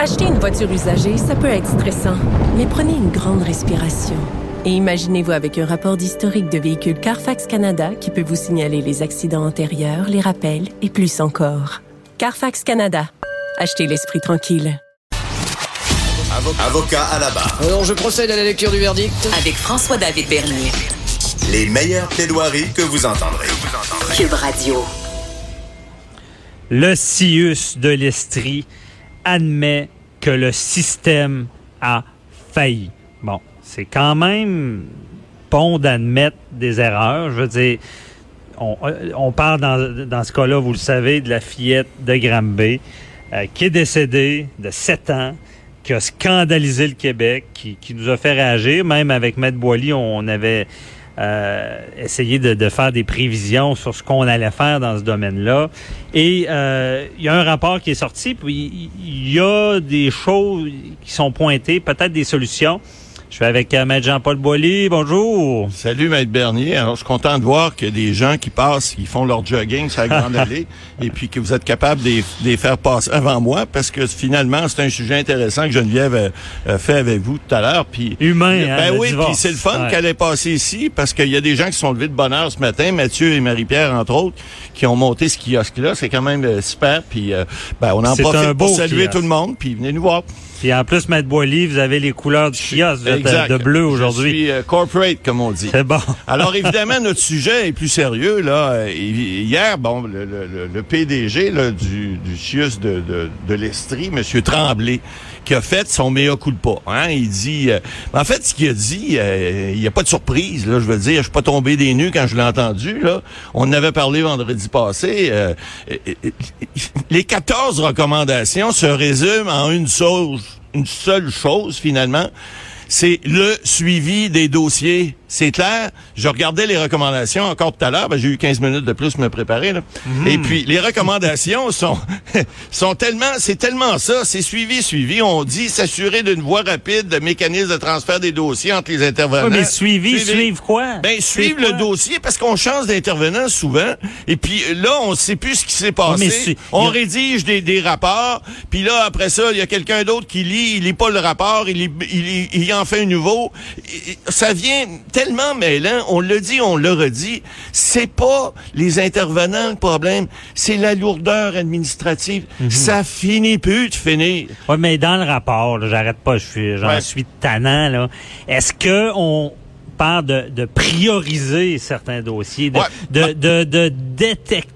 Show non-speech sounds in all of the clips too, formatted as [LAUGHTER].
Acheter une voiture usagée, ça peut être stressant, mais prenez une grande respiration. Et imaginez-vous avec un rapport d'historique de véhicule Carfax Canada qui peut vous signaler les accidents antérieurs, les rappels et plus encore. Carfax Canada. Achetez l'esprit tranquille. Avocat à la barre. Alors, je procède à la lecture du verdict. Avec François-David Bernier. Les meilleures plaidoiries que vous entendrez. Cube Radio. Le CIUS de l'Estrie admet que le système a failli. Bon, c'est quand même bon d'admettre des erreurs. Je veux dire, on, euh, on parle dans, dans ce cas-là, vous le savez, de la fillette de Granby euh, qui est décédée de 7 ans, qui a scandalisé le Québec, qui, qui nous a fait réagir. Même avec Maître Boily, on avait euh, essayé de, de, faire des prévisions sur ce qu'on allait faire dans ce domaine-là. Et euh, il y a un rapport qui est sorti, puis il y a des choses qui sont pointées, peut-être des solutions. Je suis avec euh, Maître Jean-Paul Boilly. Bonjour. Salut, Maître Bernier. Alors, je suis content de voir que des gens qui passent, qui font leur jogging sur la Grande [LAUGHS] Allée, et puis que vous êtes capable de les faire passer avant moi, parce que finalement, c'est un sujet intéressant que Geneviève a fait avec vous tout à l'heure. Puis Humain, Ben hein, le oui, puis c'est le fun Ouais. qu'elle ait passé ici, parce qu'il y a des gens qui se sont levés de bonne heure ce matin, Mathieu et Marie-Pierre, entre autres, qui ont monté ce kiosque-là. C'est quand même euh, super. Puis euh, ben, on en profite un beau pour saluer kiosque. tout le monde, puis venez nous voir. Puis en plus, Maître Boilly, vous avez les couleurs du kiosque vous êtes, euh, de bleu Je aujourd'hui. suis euh, corporate, comme on dit. C'est bon. [LAUGHS] Alors évidemment, notre sujet est plus sérieux. Là, Euh, hi- hier, bon, le, le- le- le PDG là, du, du CIUS de, de, de l'Estrie, M. Tremblay, qui a fait son mea culpa. Hein? Il dit, euh, en fait, ce qu'il a dit, euh, il n'y a pas de surprise. Là, je veux dire, je suis pas tombé des nues quand je l'ai entendu. Là, on en avait parlé vendredi passé. euh, les 14 recommandations se résument en une chose, une seule chose finalement c'est le suivi des dossiers. C'est clair. Je regardais les recommandations encore tout à l'heure. Ben, j'ai eu 15 minutes de plus pour me préparer. Là. Et puis, les recommandations [LAUGHS] sont, sont tellement, c'est tellement ça. C'est suivi, suivi. On dit s'assurer d'une voie rapide de mécanisme de transfert des dossiers entre les intervenants. Mais suivi, suivre quoi? Ben, suivre le dossier parce qu'on change d'intervenant souvent. Et puis là, on sait plus ce qui s'est passé. mais on a- rédige des, des rapports. Puis là, après ça, il y a quelqu'un d'autre qui lit. Il lit pas le rapport. Il, lit- il, lit- il en fait un nouveau. Ça vient tellement mêlant. On le dit, on le redit. C'est pas les intervenants le problème. C'est la lourdeur administrative. Mhm. Ça finit plus de finir. Oui, mais dans le rapport, j'arrête pas, je suis, j'en Ouais. suis tannant, là. Est-ce que on parle de, de prioriser certains dossiers, de, Ouais. de, de, de détecter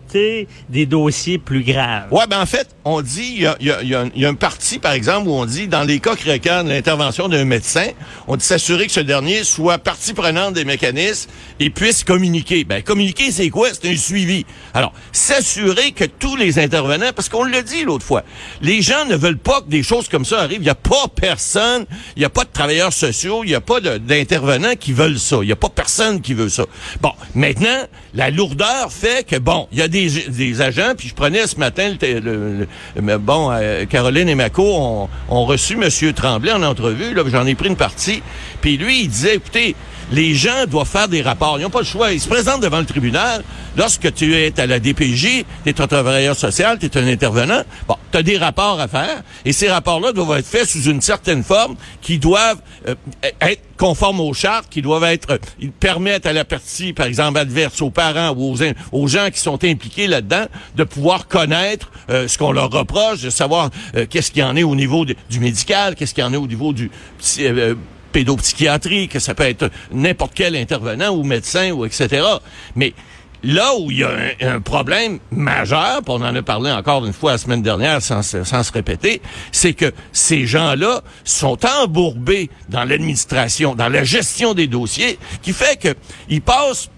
des dossiers plus graves? Ouais, ben en fait, on dit, il y a, y a- y a un- parti, par exemple, où on dit, dans les cas qui requièrent l'intervention d'un médecin, on dit s'assurer que ce dernier soit partie prenante des mécanismes et puisse communiquer. Ben, communiquer, c'est quoi? C'est un suivi. Alors, s'assurer que tous les intervenants, parce qu'on l'a dit l'autre fois, les gens ne veulent pas que des choses comme ça arrivent. Il n'y a pas personne, il n'y a pas de travailleurs sociaux, il n'y a pas d'intervenants qui veulent ça. Il n'y a pas personne qui veut ça. Bon, maintenant, la lourdeur fait que, bon, il y a des, des agents, puis je prenais ce matin, le, bon, euh, Caroline et Mako ont, ont reçu M. Tremblay en entrevue, là, j'en ai pris une partie, puis lui, il disait, écoutez, les gens doivent faire des rapports. Ils n'ont pas le choix. Ils se présentent devant le tribunal. Lorsque tu es à la DPJ, tu es un travailleur social, tu es un intervenant. Bon, tu as des rapports à faire. Et ces rapports-là doivent être faits sous une certaine forme qui doivent euh, être conformes aux chartes, qui doivent être... euh, permettent à la partie, par exemple, adverse, aux parents ou aux, gens qui sont impliqués là-dedans, de pouvoir connaître euh, ce qu'on leur reproche, de savoir qu'est-ce qu'il y en est au niveau du médical, qu'est-ce qu'il y en est au niveau du... psy- pédopsychiatrie, que ça peut être n'importe quel intervenant ou médecin ou etc. Mais là où il y a un, problème majeur, puis on en a parlé encore une fois la semaine dernière sans, se- sans se répéter, c'est que ces gens-là sont embourbés dans l'administration, dans la gestion des dossiers, qui fait que ils passent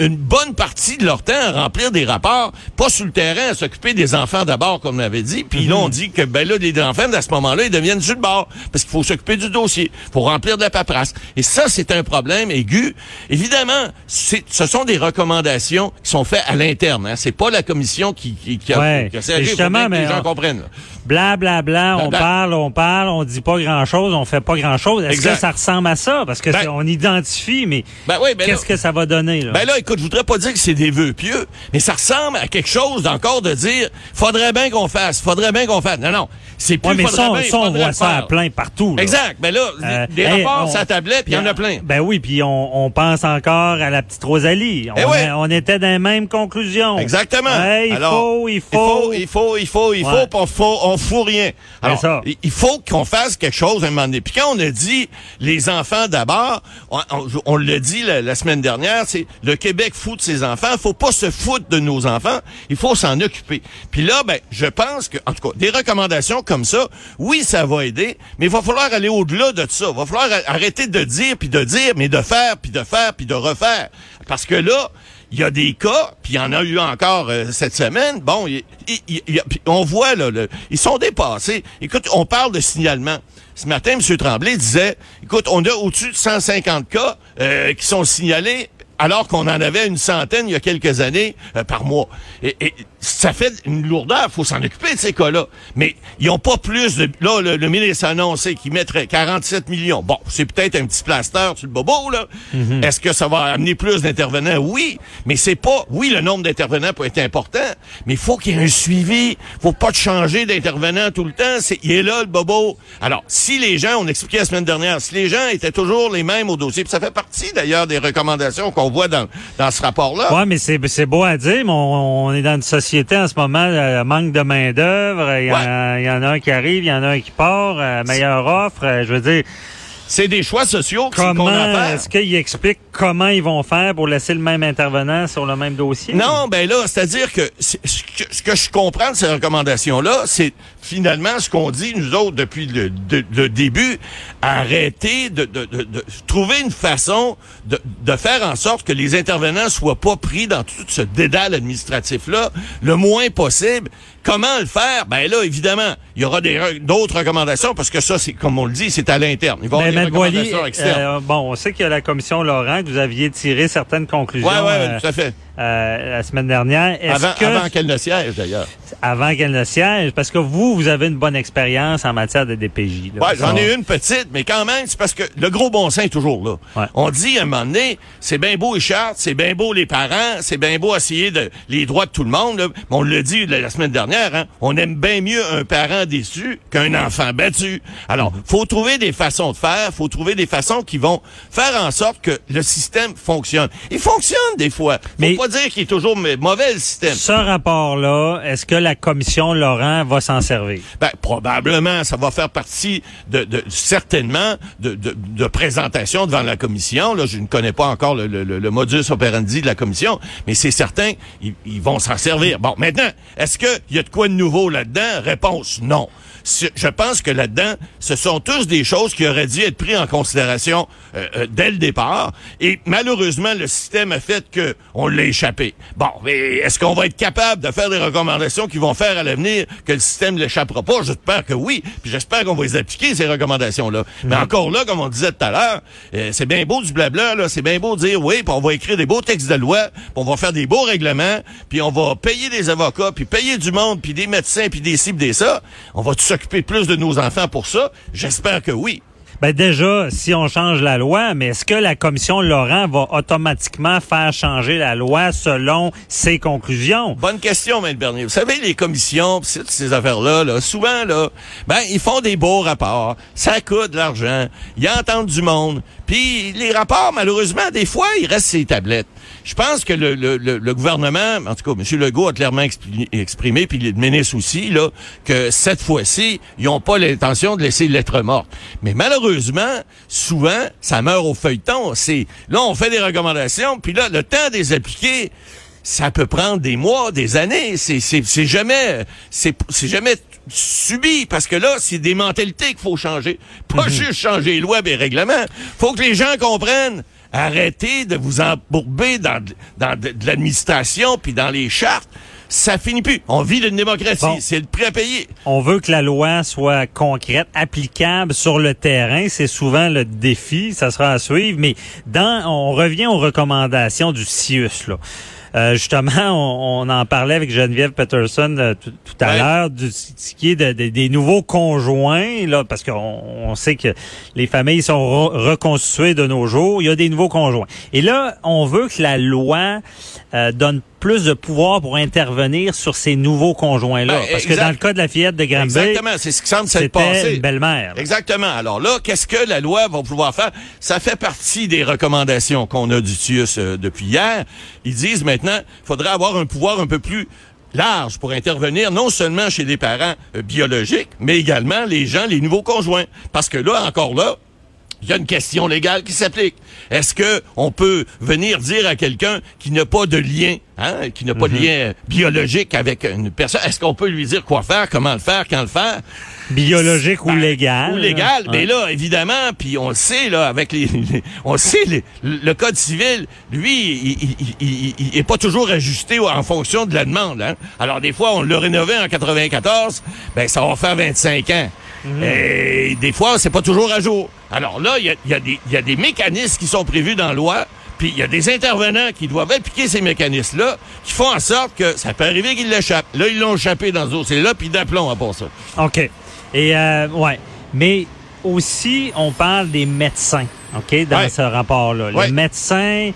une bonne partie de leur temps à remplir des rapports, pas sur le terrain, à s'occuper des enfants d'abord, comme on avait dit. Puis là, on dit que ben là, les enfants, à ce moment-là, ils deviennent sur le bord. Parce qu'il faut s'occuper du dossier, faut remplir de la paperasse. Et ça, c'est un problème aigu. Évidemment, ce sont des recommandations qui sont faites à l'interne. Hein. C'est pas la commission qui, qui, qui a, Ouais. qui a justement, que les mais gens on- comprennent. Bla bla bla, on Bla, parle, on parle, on dit pas grand-chose, on fait pas grand-chose. Est-ce que ça ressemble à ça? Parce que Ben- on identifie, mais Ben oui, ben qu'est-ce que ça va donner? Là? Ben là, écoute, je voudrais pas dire que c'est des vœux pieux, mais ça ressemble à quelque chose d'encore de dire, faudrait bien qu'on fasse, faudrait bien qu'on fasse. Non, non, c'est plus Ouais, mais faudrait ça, on- bien, ça, on faudrait voit le ça à plein partout. là. Exact. Ben là, Euh, des hey, rapports, on- ça puis il y en a plein. Ben oui, puis on, on pense encore à la petite Rosalie. On, Eh ouais. on était dans les mêmes conclusions. Exactement. Il, Alors, faut, il faut, il faut, il faut, il faut, Ouais. on faut, on fout rien. Alors, ça. il- faut qu'on fasse quelque chose à un moment donné. Puis quand on a dit les enfants d'abord, on, on, on l'a dit la, la semaine dernière, c'est le Québec fout de ses enfants. Faut pas se foutre de nos enfants. Il faut s'en occuper. Puis là, ben, je pense que, en tout cas, des recommandations comme ça, oui, ça va aider, mais il va falloir aller au-delà de ça. Il va falloir arrêter de dire puis de dire, mais de faire puis de faire puis de refaire. Parce que là, il y a des cas, puis il y en a eu encore euh, cette semaine. Bon, on voit là, ils sont dépassés. Écoute, on parle de signalement. Ce matin, M. Tremblay disait, écoute, on a au-dessus de 150 cas euh, qui sont signalés alors qu'on en avait une centaine il y a quelques années euh, par mois. Ça fait une lourdeur, faut s'en occuper de ces cas-là. Mais ils ont pas plus de... Là, le, le ministre a annoncé qu'il mettrait 47 millions. Bon, c'est peut-être un petit plaster sur le bobo, là. Est-ce que ça va amener plus d'intervenants? Oui, mais c'est pas... Oui, le nombre d'intervenants peut être important, mais il faut qu'il y ait un suivi. faut pas changer d'intervenant tout le temps. C'est, il est là, le bobo. Alors, si les gens, on expliquait la semaine dernière, si les gens étaient toujours les mêmes au dossier, puis ça fait partie d'ailleurs des recommandations qu'on voit dans, dans ce rapport-là. Ouais, mais c'est c'est beau à dire, mais on, on est dans une société en ce moment, euh, manque de main d'œuvre. Il y, en a- il y en a un qui arrive, il y en a un qui part, euh, meilleure offre. euh, je veux dire, C'est des choix sociaux qu'on a est-ce qu'ils expliquent comment ils vont faire pour laisser le même intervenant sur le même dossier? Non, ben là, c'est-à-dire que c'est- ce que, ce que je comprends de ces recommandations-là, c'est finalement ce qu'on dit, nous autres, depuis le, de- le début, arrêter de, de- de- de trouver une façon de, de faire en sorte que les intervenants soient pas pris dans tout ce dédale administratif-là le moins possible. Comment le faire? Ben là, évidemment, il y aura d'autres recommandations parce que ça, c'est comme on le dit, c'est à l'interne. Il va y avoir des recommandations externes. euh, bon, on sait qu'il y a la commission Laurent, que vous aviez tiré certaines conclusions ouais, ouais, euh, tout à fait. Euh, la semaine dernière. Est-ce Avant, que, avant qu'elle ne siège, d'ailleurs. avant qu'elle ne siège, parce que vous, vous avez une bonne expérience en matière de DPJ. là. Ouais, j'en ai une petite, mais quand même, c'est parce que le gros bon sens est toujours là. Ouais. On dit à un moment donné, c'est bien beau les chartes, c'est bien beau les parents, c'est bien beau essayer de les droits de tout le monde. là. Mais on l'a dit la, la semaine dernière, hein, on aime bien mieux un parent déçu qu'un enfant battu. Alors, faut trouver des façons de faire, faut trouver des façons qui vont faire en sorte que le système fonctionne. Il fonctionne des fois. Faut Mais- pas dire qu'il est toujours mauvais le système. Ce rapport-là, est-ce que la commission Laurent va s'en servir? Ben, probablement, ça va faire partie de, de certainement de, de, de présentation devant la commission. Là, je ne connais pas encore le, le, le modus operandi de la commission, mais c'est certain, ils, ils vont s'en servir. Bon, maintenant, est-ce qu'il y a de quoi de nouveau là-dedans? Réponse, non. Je pense que là-dedans, ce sont tous des choses qui auraient dû être prises en considération euh, euh, dès le départ. Et malheureusement, le système a fait que on l'a échappé. Bon, mais est-ce qu'on va être capable de faire des recommandations qui vont faire à l'avenir que le système ne l'échappera pas? J'espère que oui. Puis j'espère qu'on va les appliquer, ces recommandations-là. Mais encore là, comme on disait tout à l'heure, euh, c'est bien beau du blabla, là. C'est bien beau de dire oui, puis on va écrire des beaux textes de loi, puis on va faire des beaux règlements, puis on va payer des avocats, puis payer du monde, puis des médecins, puis des cibles, des ça. On va plus de nos enfants pour ça? J'espère que oui. Ben déjà, si on change la loi, mais est-ce que la commission Laurent va automatiquement faire changer la loi selon ses conclusions? Bonne question, Maître Bernier. Vous savez, les commissions, pis ces affaires-là, là, souvent, là, ben, ils font des beaux rapports. Ça coûte de l'argent. Ils entendent du monde. Puis les rapports, malheureusement, des fois, ils restent sur les tablettes. Je pense que le, le, le, gouvernement, en tout cas, M. Legault a clairement exprimé, puis le ministre aussi, là, que cette fois-ci, ils n'ont pas l'intention de laisser lettre morte. Mais malheureusement, souvent, ça meurt au feuilleton. C'est là, on fait des recommandations, puis là, le temps de les appliquer, ça peut prendre des mois, des années. C'est, jamais, c'est jamais subi parce que là, c'est des mentalités qu'il faut changer. Pas juste changer les lois et les règlements. Faut que les gens comprennent. Arrêtez de vous embourber dans, de- dans de, de l'administration puis dans les chartes. Ça finit plus. On vit d'une démocratie. Bon. C'est le prix à payer. On veut que la loi soit concrète, applicable sur le terrain. C'est souvent le défi. Ça sera à suivre. Mais dans, on revient aux recommandations du CIUS, là. Euh, justement, on, on en parlait avec Geneviève Peterson euh, tout tout à Ouais. l'heure du ce qui est de- de- des nouveaux conjoints là, parce qu'on on sait que les familles sont re- reconstituées de nos jours. Il y a des nouveaux conjoints. Et là, on veut que la loi euh, donne plus de pouvoir pour intervenir sur ces nouveaux conjoints-là. Ben, parce que dans le cas de la fillette de Granby, Exactement, c'est ce qui semble s'être passé. une belle-mère. Exactement. Alors là, qu'est-ce que la loi va pouvoir faire? Ça fait partie des recommandations qu'on a du TIUS euh, depuis hier. Ils disent maintenant, il faudrait avoir un pouvoir un peu plus large pour intervenir non seulement chez les parents euh, biologiques, mais également les gens, les nouveaux conjoints. Parce que là, encore là, il y a une question légale qui s'applique. Est-ce que on peut venir dire à quelqu'un qui n'a pas de lien, hein, qui n'a pas de lien biologique avec une personne, est-ce qu'on peut lui dire quoi faire, comment le faire, quand le faire? Biologique ou Ben, légal. Ou légal, là. mais là, évidemment, puis on le sait, là, avec les, les- on le sait, les- le code civil, lui, il, il, il- il est pas toujours ajusté en fonction de la demande. Hein? Alors, des fois, on l'a rénové en 94, ben, ça va faire 25 ans. Et des fois, c'est pas toujours à jour. Alors là, il y a, y a des- il y a des mécanismes qui sont prévus dans la loi, puis il y a des intervenants qui doivent appliquer ces mécanismes-là, qui font en sorte que ça peut arriver qu'ils l'échappent. Là, ils l'ont échappé dans ce dossier-là, puis d'aplomb à part ça. OK. Et euh, ouais, mais aussi on parle des médecins, OK, dans Ouais. ce rapport-là. Ouais. Le médecin,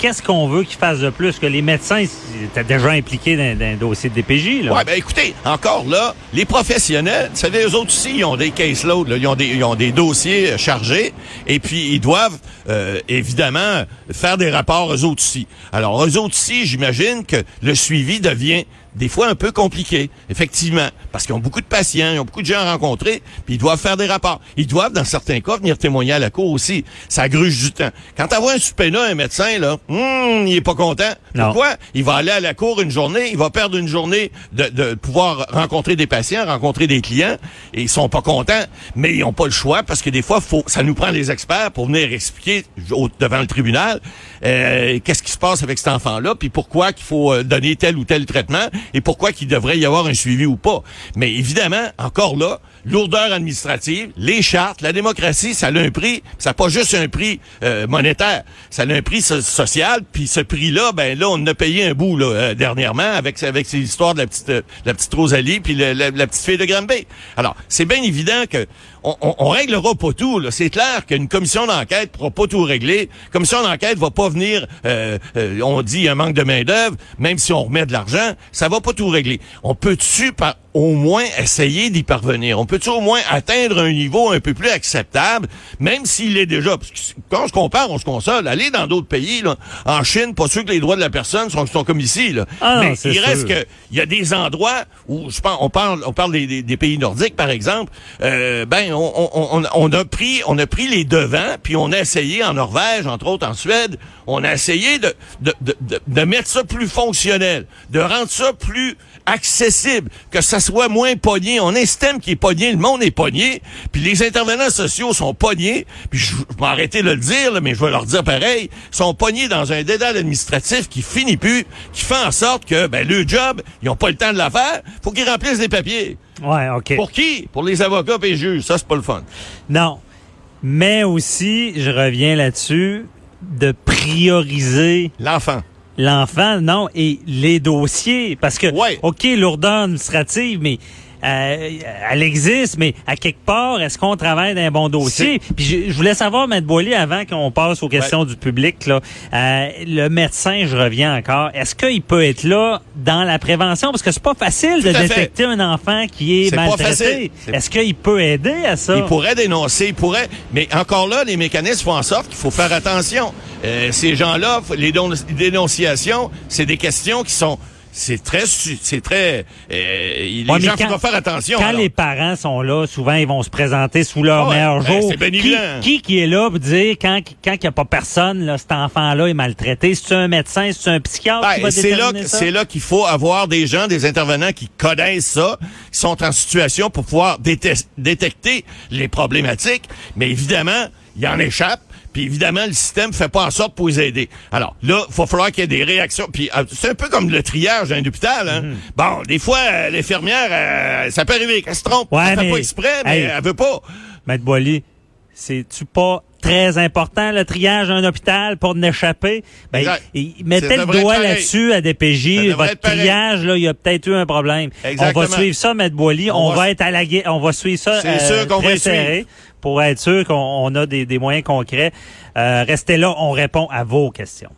qu'est-ce qu'on veut qu'il fasse de plus que les médecins? Étaient déjà impliqués dans, dans un dossier de DPJ. Ouais, ben écoutez, encore là, les professionnels, vous savez, eux autres aussi, ils ont des caseloads, là, ils, ont des, ils ont des dossiers euh, chargés, et puis ils doivent, euh, évidemment, faire des rapports eux autres aussi. Alors, eux autres aussi, j'imagine que le suivi devient des fois un peu compliqué, effectivement, parce qu'ils ont beaucoup de patients, ils ont beaucoup de gens à rencontrer, puis ils doivent faire des rapports. Ils doivent, dans certains cas, venir témoigner à la cour aussi. Ça gruge du temps. Quand t'envoies un subpoena un médecin, là, hum, il est pas content. Non. Pourquoi? Il va aller à la cour une journée, il va perdre une journée de, de pouvoir rencontrer des patients, rencontrer des clients, et ils sont pas contents, mais ils ont pas le choix parce que des fois, faut, ça nous prend les experts pour venir expliquer au- devant le tribunal euh, qu'est-ce qui se passe avec cet enfant-là, puis pourquoi qu'il faut euh, donner tel ou tel traitement, et pourquoi qu'il devrait y avoir un suivi ou pas. Mais évidemment, encore là, lourdeur administrative, les chartes, la démocratie, ça a un prix. Ça n'a pas juste un prix euh, monétaire, ça a un prix so- social. Puis ce prix-là, ben là, on a payé un bout là, euh, dernièrement avec avec ces histoires de la petite euh, la petite Rosalie puis la, la petite fille de Granby. Alors, c'est bien évident que on, on, on réglera pas tout. C'est clair qu'une commission d'enquête pourra pas tout régler. Commission d'enquête va pas venir. euh, euh, on dit un manque de main d'œuvre, même si on remet de l'argent, ça va pas tout régler. On peut tu par au moins essayer d'y parvenir? Peut-tu au moins atteindre un niveau un peu plus acceptable, même s'il est déjà? Parce que quand on se compare, on se console. Aller dans d'autres pays, là, en Chine, pas sûr que les droits de la personne sont, sont comme ici. Là. Ah Mais il reste que il y a des endroits où je pense, on parle, on parle des, des- des pays nordiques, par exemple. Euh, ben, on, on- on- on a pris, on a pris les devants, puis on a essayé en Norvège, entre autres en Suède, on a essayé de, de, de, de- de mettre ça plus fonctionnel, de rendre ça plus accessible, que ça soit moins pogné. On a un système qui est pogné, le monde est pogné, puis les intervenants sociaux sont pognés, puis je, vais arrêter de le dire, là, mais je vais leur dire pareil, sont pognés dans un dédale administratif qui finit plus, qui fait en sorte que ben, le job, ils ont pas le temps de la faire, faut qu'ils remplissent des papiers. Ouais, OK. Pour qui? Pour les avocats et les juges. Ça, c'est pas le fun. Non. Mais aussi, je reviens là-dessus, de prioriser L'enfant. l'enfant, non, et les dossiers. Parce que, Ouais. OK, lourdeur administrative, mais euh, elle existe, mais à quelque part, est-ce qu'on travaille dans un bon dossier? Puis je, je voulais savoir, Maître Boily, avant qu'on passe aux questions du public, là, euh, le médecin, je reviens encore, est-ce qu'il peut être là dans la prévention? Parce que c'est pas facile de fait. détecter un enfant qui est, C'est pas maltraité. Est-ce qu'il peut aider à ça? Il pourrait dénoncer, il pourrait. Mais encore là, les mécanismes font en sorte qu'il faut faire attention. Euh, ces gens-là, les dénonciations, c'est des questions qui sont. C'est très. C'est très. euh, les Ouais, gens quand- doivent faire attention. Quand alors. les parents sont là, souvent ils vont se présenter sous leur Ouais, meilleur ben, jour. qui, qui qui est là pour dire quand quand il n'y a pas personne, là, cet enfant-là est maltraité? C'est un médecin, c'est un psychiatre qui Ben, va c'est là, c'est là qu'il faut avoir des gens, des intervenants qui connaissent ça, qui sont en situation pour pouvoir déte- détecter les problématiques. Mais évidemment, il y en échappe. Puis évidemment, le système fait pas en sorte pour les aider. Alors là, il va falloir qu'il y ait des réactions. Puis euh, c'est un peu comme le triage d'un hôpital. Hein? Mhm. Bon, des fois, euh, l'infirmière, euh, ça peut arriver qu'elle se trompe. Ouais, elle fait mais- pas exprès, mais Hey. elle veut pas. Maître Boily, c'est-tu pas très important, le triage d'un hôpital pour n'échapper. Ben, il- il mettait Ça le doigt là-dessus à DPJ. Votre triage, là, il y a peut-être eu un problème. Exactement. On va suivre ça, Maître Boily. On, On va, être à la. On va suivre ça. C'est sûr qu'on va suivre. serré pour être sûr qu'on on a des, des moyens concrets. Euh, restez là, on répond à vos questions.